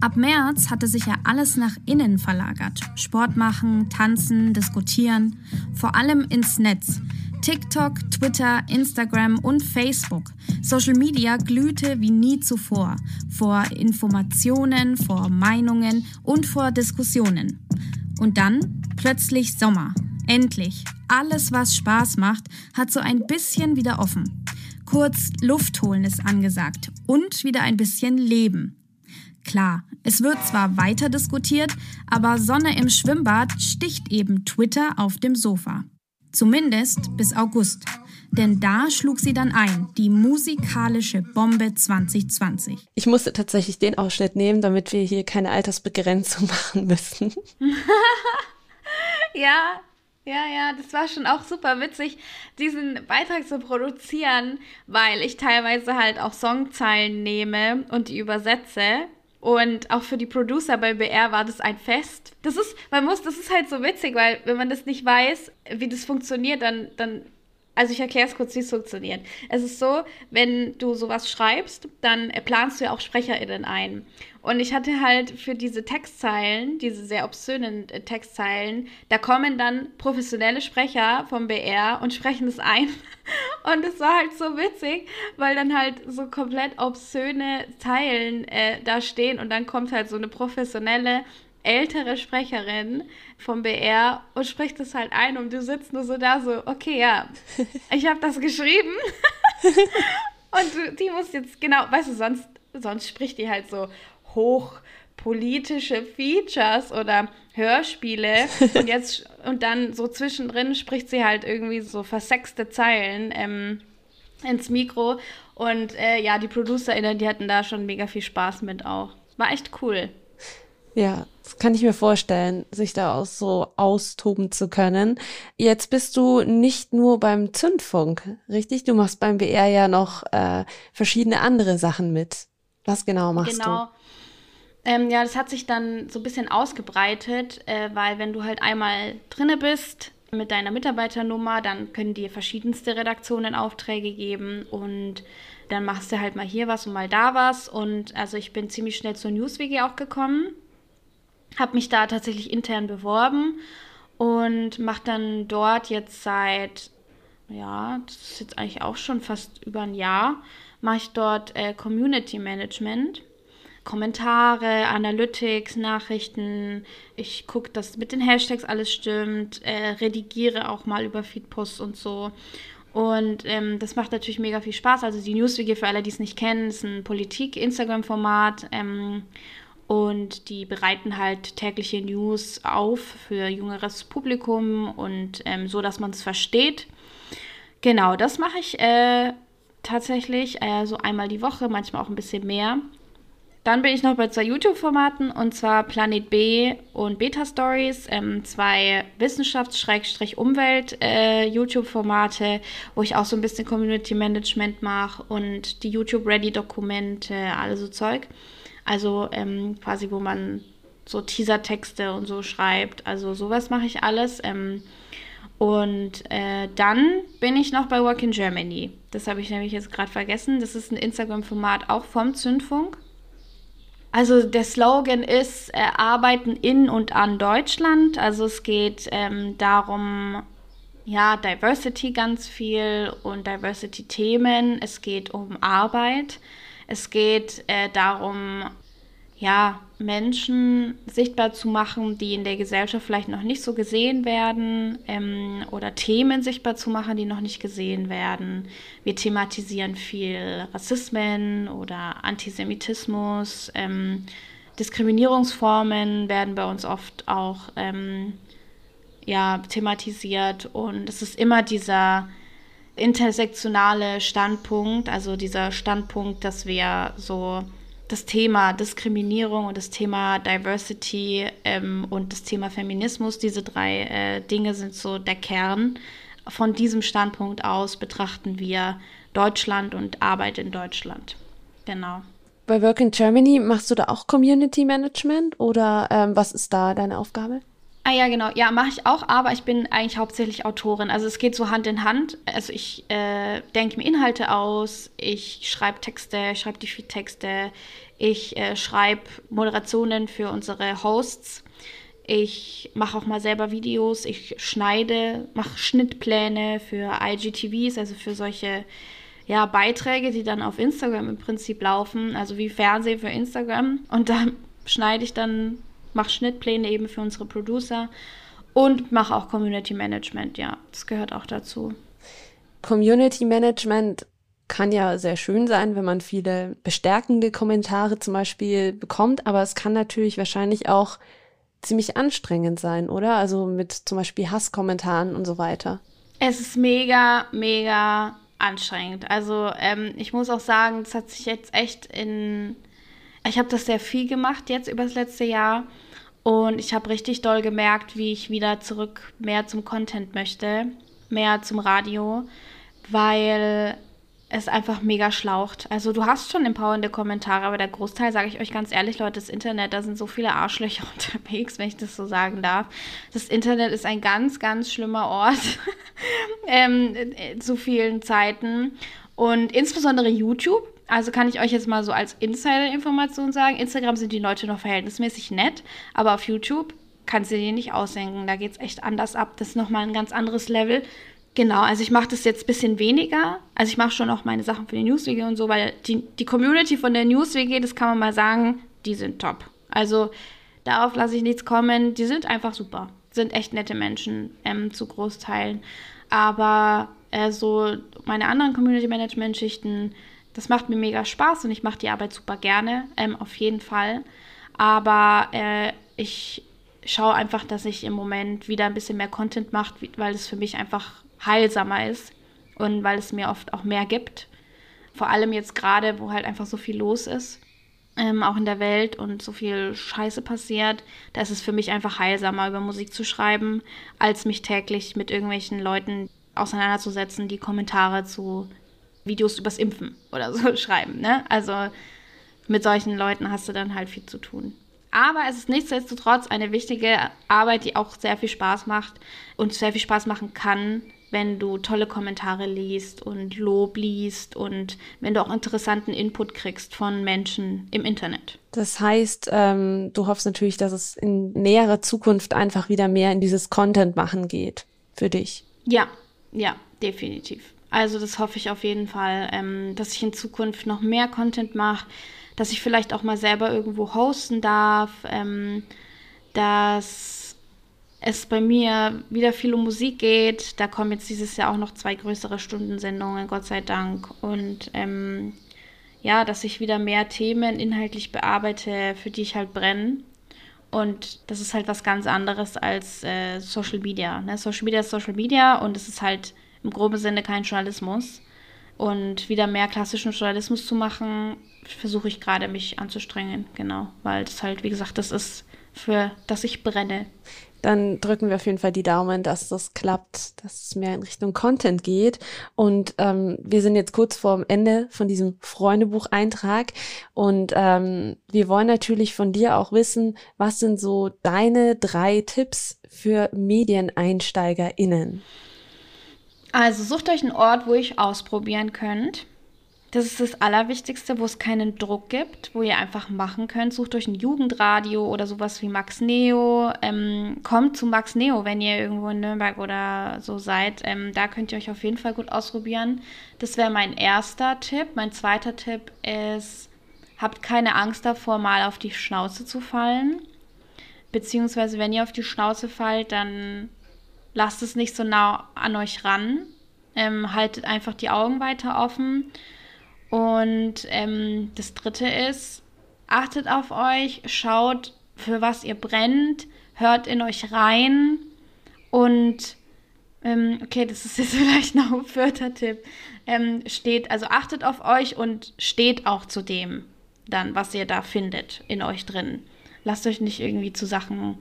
Ab März hatte sich ja alles nach innen verlagert. Sport machen, tanzen, diskutieren, vor allem ins Netz. TikTok, Twitter, Instagram und Facebook. Social Media glühte wie nie zuvor vor Informationen, vor Meinungen und vor Diskussionen. Und dann plötzlich Sommer. Endlich. Alles, was Spaß macht, hat so ein bisschen wieder offen. Kurz Luft holen ist angesagt und wieder ein bisschen Leben. Klar, es wird zwar weiter diskutiert, aber Sonne im Schwimmbad sticht eben Twitter auf dem Sofa. Zumindest bis August. Denn da schlug sie dann ein, die musikalische Bombe 2020. Ich musste tatsächlich den Ausschnitt nehmen, damit wir hier keine Altersbegrenzung machen müssen. ja, ja, ja, das war schon auch super witzig, diesen Beitrag zu produzieren, weil ich teilweise halt auch Songzeilen nehme und die übersetze und auch für die Producer bei BR war das ein Fest. Das ist, man muss, das ist halt so witzig, weil wenn man das nicht weiß, wie das funktioniert, dann, dann also ich erkläre es kurz, wie es funktioniert. Es ist so, wenn du sowas schreibst, dann planst du ja auch SprecherInnen ein. Und ich hatte halt für diese Textzeilen, diese sehr obszönen äh, Textzeilen, da kommen dann professionelle Sprecher vom BR und sprechen es ein. Und es war halt so witzig, weil dann halt so komplett obszöne Zeilen äh, da stehen und dann kommt halt so eine professionelle ältere Sprecherin vom BR und spricht das halt ein und du sitzt nur so da so, okay, ja, ich habe das geschrieben und die muss jetzt, genau, weißt du, sonst, sonst spricht die halt so hochpolitische Features oder Hörspiele und jetzt und dann so zwischendrin spricht sie halt irgendwie so versexte Zeilen ähm, ins Mikro und äh, ja, die ProducerInnen, die hatten da schon mega viel Spaß mit auch. War echt cool. Ja, das kann ich mir vorstellen, sich da auch so austoben zu können. Jetzt bist du nicht nur beim Zündfunk, richtig? Du machst beim BR ja noch äh, verschiedene andere Sachen mit. Was genau machst genau. du? Ähm, ja, das hat sich dann so ein bisschen ausgebreitet, äh, weil wenn du halt einmal drinne bist mit deiner Mitarbeiternummer, dann können dir verschiedenste Redaktionen Aufträge geben und dann machst du halt mal hier was und mal da was. Und also ich bin ziemlich schnell zur NewsWG auch gekommen habe mich da tatsächlich intern beworben und mache dann dort jetzt seit, ja, das ist jetzt eigentlich auch schon fast über ein Jahr, mache ich dort äh, Community Management. Kommentare, Analytics, Nachrichten. Ich gucke, dass mit den Hashtags alles stimmt, äh, redigiere auch mal über Feedposts und so. Und ähm, das macht natürlich mega viel Spaß. Also die NewsWG, für alle, die es nicht kennen, ist ein Politik-Instagram-Format. Ähm, und die bereiten halt tägliche News auf für jüngeres Publikum und ähm, so, dass man es versteht. Genau, das mache ich äh, tatsächlich äh, so einmal die Woche, manchmal auch ein bisschen mehr. Dann bin ich noch bei zwei YouTube-Formaten und zwar Planet B und Beta Stories, ähm, zwei Wissenschafts-Umwelt-YouTube-Formate, äh, wo ich auch so ein bisschen Community Management mache und die YouTube-Ready-Dokumente, alles so Zeug. Also ähm, quasi, wo man so Teaser-Texte und so schreibt. Also sowas mache ich alles. Ähm, und äh, dann bin ich noch bei Work in Germany. Das habe ich nämlich jetzt gerade vergessen. Das ist ein Instagram-Format auch vom Zündfunk. Also der Slogan ist äh, Arbeiten in und an Deutschland. Also es geht ähm, darum, ja, Diversity ganz viel und Diversity-Themen. Es geht um Arbeit. Es geht äh, darum, ja, Menschen sichtbar zu machen, die in der Gesellschaft vielleicht noch nicht so gesehen werden ähm, oder Themen sichtbar zu machen, die noch nicht gesehen werden. Wir thematisieren viel Rassismen oder Antisemitismus. Ähm, Diskriminierungsformen werden bei uns oft auch ähm, ja, thematisiert und es ist immer dieser intersektionale Standpunkt, also dieser Standpunkt, dass wir so das Thema Diskriminierung und das Thema Diversity ähm, und das Thema Feminismus, diese drei äh, Dinge sind so der Kern. Von diesem Standpunkt aus betrachten wir Deutschland und Arbeit in Deutschland. Genau. Bei Work in Germany machst du da auch Community Management oder ähm, was ist da deine Aufgabe? Ah ja, genau. Ja, mache ich auch, aber ich bin eigentlich hauptsächlich Autorin. Also es geht so Hand in Hand. Also ich äh, denke mir Inhalte aus, ich schreibe Texte, ich schreibe die Texte, ich äh, schreibe Moderationen für unsere Hosts. Ich mache auch mal selber Videos, ich schneide, mache Schnittpläne für IGTVs, also für solche ja, Beiträge, die dann auf Instagram im Prinzip laufen, also wie Fernsehen für Instagram. Und da schneide ich dann mache Schnittpläne eben für unsere Producer und mache auch Community Management, ja, das gehört auch dazu. Community Management kann ja sehr schön sein, wenn man viele bestärkende Kommentare zum Beispiel bekommt, aber es kann natürlich wahrscheinlich auch ziemlich anstrengend sein, oder? Also mit zum Beispiel Hasskommentaren und so weiter. Es ist mega, mega anstrengend. Also ähm, ich muss auch sagen, es hat sich jetzt echt in ich habe das sehr viel gemacht jetzt über das letzte Jahr und ich habe richtig doll gemerkt, wie ich wieder zurück mehr zum Content möchte, mehr zum Radio, weil es einfach mega schlaucht. Also du hast schon empowernde Kommentare, aber der Großteil, sage ich euch ganz ehrlich, Leute, das Internet, da sind so viele Arschlöcher unterwegs, wenn ich das so sagen darf. Das Internet ist ein ganz, ganz schlimmer Ort ähm, zu vielen Zeiten. Und insbesondere YouTube also kann ich euch jetzt mal so als Insider-Information sagen, Instagram sind die Leute noch verhältnismäßig nett, aber auf YouTube kannst du dir nicht aussenken. Da geht es echt anders ab. Das ist nochmal ein ganz anderes Level. Genau, also ich mache das jetzt ein bisschen weniger. Also ich mache schon auch meine Sachen für die Newswege und so, weil die, die Community von der Newswege, das kann man mal sagen, die sind top. Also darauf lasse ich nichts kommen. Die sind einfach super. Sind echt nette Menschen ähm, zu Großteilen. Aber äh, so meine anderen Community Management Schichten, das macht mir mega Spaß und ich mache die Arbeit super gerne, ähm, auf jeden Fall. Aber äh, ich schaue einfach, dass ich im Moment wieder ein bisschen mehr Content mache, weil es für mich einfach heilsamer ist und weil es mir oft auch mehr gibt. Vor allem jetzt gerade, wo halt einfach so viel los ist, ähm, auch in der Welt und so viel Scheiße passiert, da ist es für mich einfach heilsamer, über Musik zu schreiben, als mich täglich mit irgendwelchen Leuten auseinanderzusetzen, die Kommentare zu Videos übers Impfen oder so schreiben. Ne? Also mit solchen Leuten hast du dann halt viel zu tun. Aber es ist nichtsdestotrotz eine wichtige Arbeit, die auch sehr viel Spaß macht und sehr viel Spaß machen kann, wenn du tolle Kommentare liest und Lob liest und wenn du auch interessanten Input kriegst von Menschen im Internet. Das heißt, ähm, du hoffst natürlich, dass es in näherer Zukunft einfach wieder mehr in dieses Content machen geht für dich. Ja, ja, definitiv. Also das hoffe ich auf jeden Fall, ähm, dass ich in Zukunft noch mehr Content mache, dass ich vielleicht auch mal selber irgendwo hosten darf, ähm, dass es bei mir wieder viel um Musik geht. Da kommen jetzt dieses Jahr auch noch zwei größere Stundensendungen, Gott sei Dank. Und ähm, ja, dass ich wieder mehr Themen inhaltlich bearbeite, für die ich halt brenne. Und das ist halt was ganz anderes als äh, Social Media. Ne? Social Media ist Social Media und es ist halt im groben Sinne kein Journalismus. und wieder mehr klassischen Journalismus zu machen, versuche ich gerade mich anzustrengen, genau, weil das halt, wie gesagt, das ist für das ich brenne. Dann drücken wir auf jeden Fall die Daumen, dass das klappt, dass es mehr in Richtung Content geht. Und ähm, wir sind jetzt kurz vor dem Ende von diesem Freundebucheintrag. Und ähm, wir wollen natürlich von dir auch wissen, was sind so deine drei Tipps für MedieneinsteigerInnen? Also sucht euch einen Ort, wo ihr ausprobieren könnt. Das ist das Allerwichtigste, wo es keinen Druck gibt, wo ihr einfach machen könnt. Sucht euch ein Jugendradio oder sowas wie Max Neo. Ähm, kommt zu Max Neo, wenn ihr irgendwo in Nürnberg oder so seid. Ähm, da könnt ihr euch auf jeden Fall gut ausprobieren. Das wäre mein erster Tipp. Mein zweiter Tipp ist, habt keine Angst davor, mal auf die Schnauze zu fallen. Beziehungsweise, wenn ihr auf die Schnauze fallt, dann lasst es nicht so nah an euch ran. Ähm, haltet einfach die Augen weiter offen und ähm, das dritte ist, achtet auf euch, schaut, für was ihr brennt, hört in euch rein und ähm, okay, das ist jetzt vielleicht noch ein vierter Tipp. Ähm, steht, also achtet auf euch und steht auch zu dem dann, was ihr da findet in euch drin. Lasst euch nicht irgendwie zu Sachen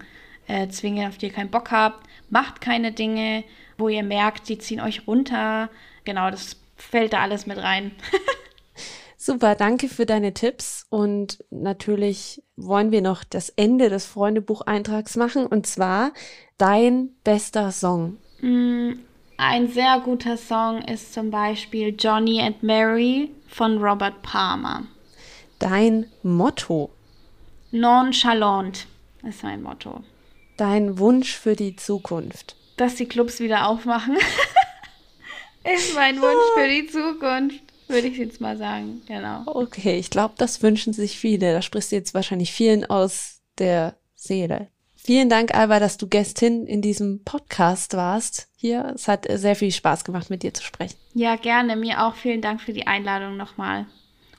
äh, zwingen, auf die ihr keinen Bock habt. Macht keine Dinge, wo ihr merkt, die ziehen euch runter. Genau, das fällt da alles mit rein. Super, danke für deine Tipps. Und natürlich wollen wir noch das Ende des Freundebucheintrags machen. Und zwar dein bester Song. Mm, ein sehr guter Song ist zum Beispiel Johnny and Mary von Robert Palmer. Dein Motto. Nonchalant ist mein Motto. Dein Wunsch für die Zukunft. Dass die Clubs wieder aufmachen. ist mein Wunsch für die Zukunft. Würde ich jetzt mal sagen, genau. Okay, ich glaube, das wünschen sich viele. Da sprichst du jetzt wahrscheinlich vielen aus der Seele. Vielen Dank, Alba, dass du Gästin in diesem Podcast warst. Hier, es hat sehr viel Spaß gemacht, mit dir zu sprechen. Ja, gerne. Mir auch vielen Dank für die Einladung nochmal.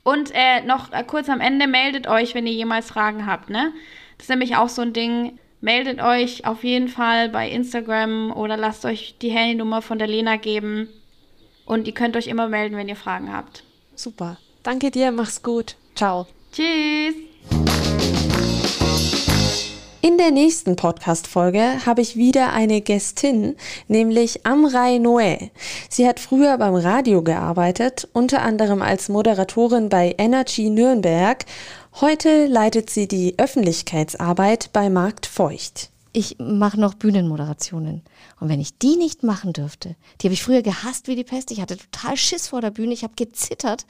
Und äh, noch äh, kurz am Ende, meldet euch, wenn ihr jemals Fragen habt, ne? Das ist nämlich auch so ein Ding. Meldet euch auf jeden Fall bei Instagram oder lasst euch die Handynummer von der Lena geben. Und ihr könnt euch immer melden, wenn ihr Fragen habt. Super. Danke dir, mach's gut. Ciao. Tschüss. In der nächsten Podcast-Folge habe ich wieder eine Gästin, nämlich Amrei Noé. Sie hat früher beim Radio gearbeitet, unter anderem als Moderatorin bei Energy Nürnberg. Heute leitet sie die Öffentlichkeitsarbeit bei Markt Feucht ich mache noch Bühnenmoderationen. Und wenn ich die nicht machen dürfte, die habe ich früher gehasst wie die Pest. Ich hatte total Schiss vor der Bühne, ich habe gezittert.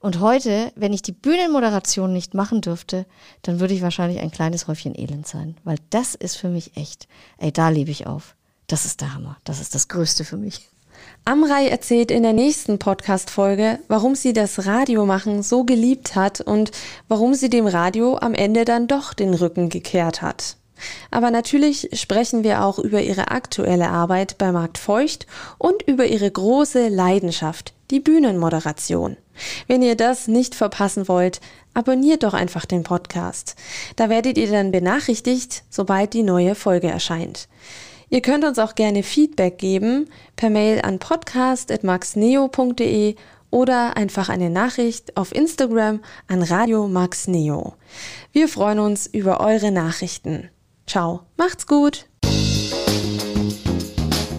Und heute, wenn ich die Bühnenmoderation nicht machen dürfte, dann würde ich wahrscheinlich ein kleines Häufchen Elend sein. Weil das ist für mich echt, ey, da lebe ich auf. Das ist der Hammer. Das ist das Größte für mich. Amrei erzählt in der nächsten Podcast-Folge, warum sie das Radiomachen so geliebt hat und warum sie dem Radio am Ende dann doch den Rücken gekehrt hat. Aber natürlich sprechen wir auch über ihre aktuelle Arbeit bei Markt Feucht und über ihre große Leidenschaft, die Bühnenmoderation. Wenn ihr das nicht verpassen wollt, abonniert doch einfach den Podcast. Da werdet ihr dann benachrichtigt, sobald die neue Folge erscheint. Ihr könnt uns auch gerne Feedback geben per Mail an podcast.maxneo.de oder einfach eine Nachricht auf Instagram an Radio Max Neo. Wir freuen uns über eure Nachrichten. Ciao, macht's gut.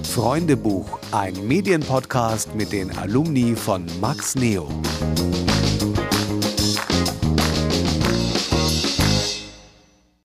Freundebuch, ein Medienpodcast mit den Alumni von Max Neo.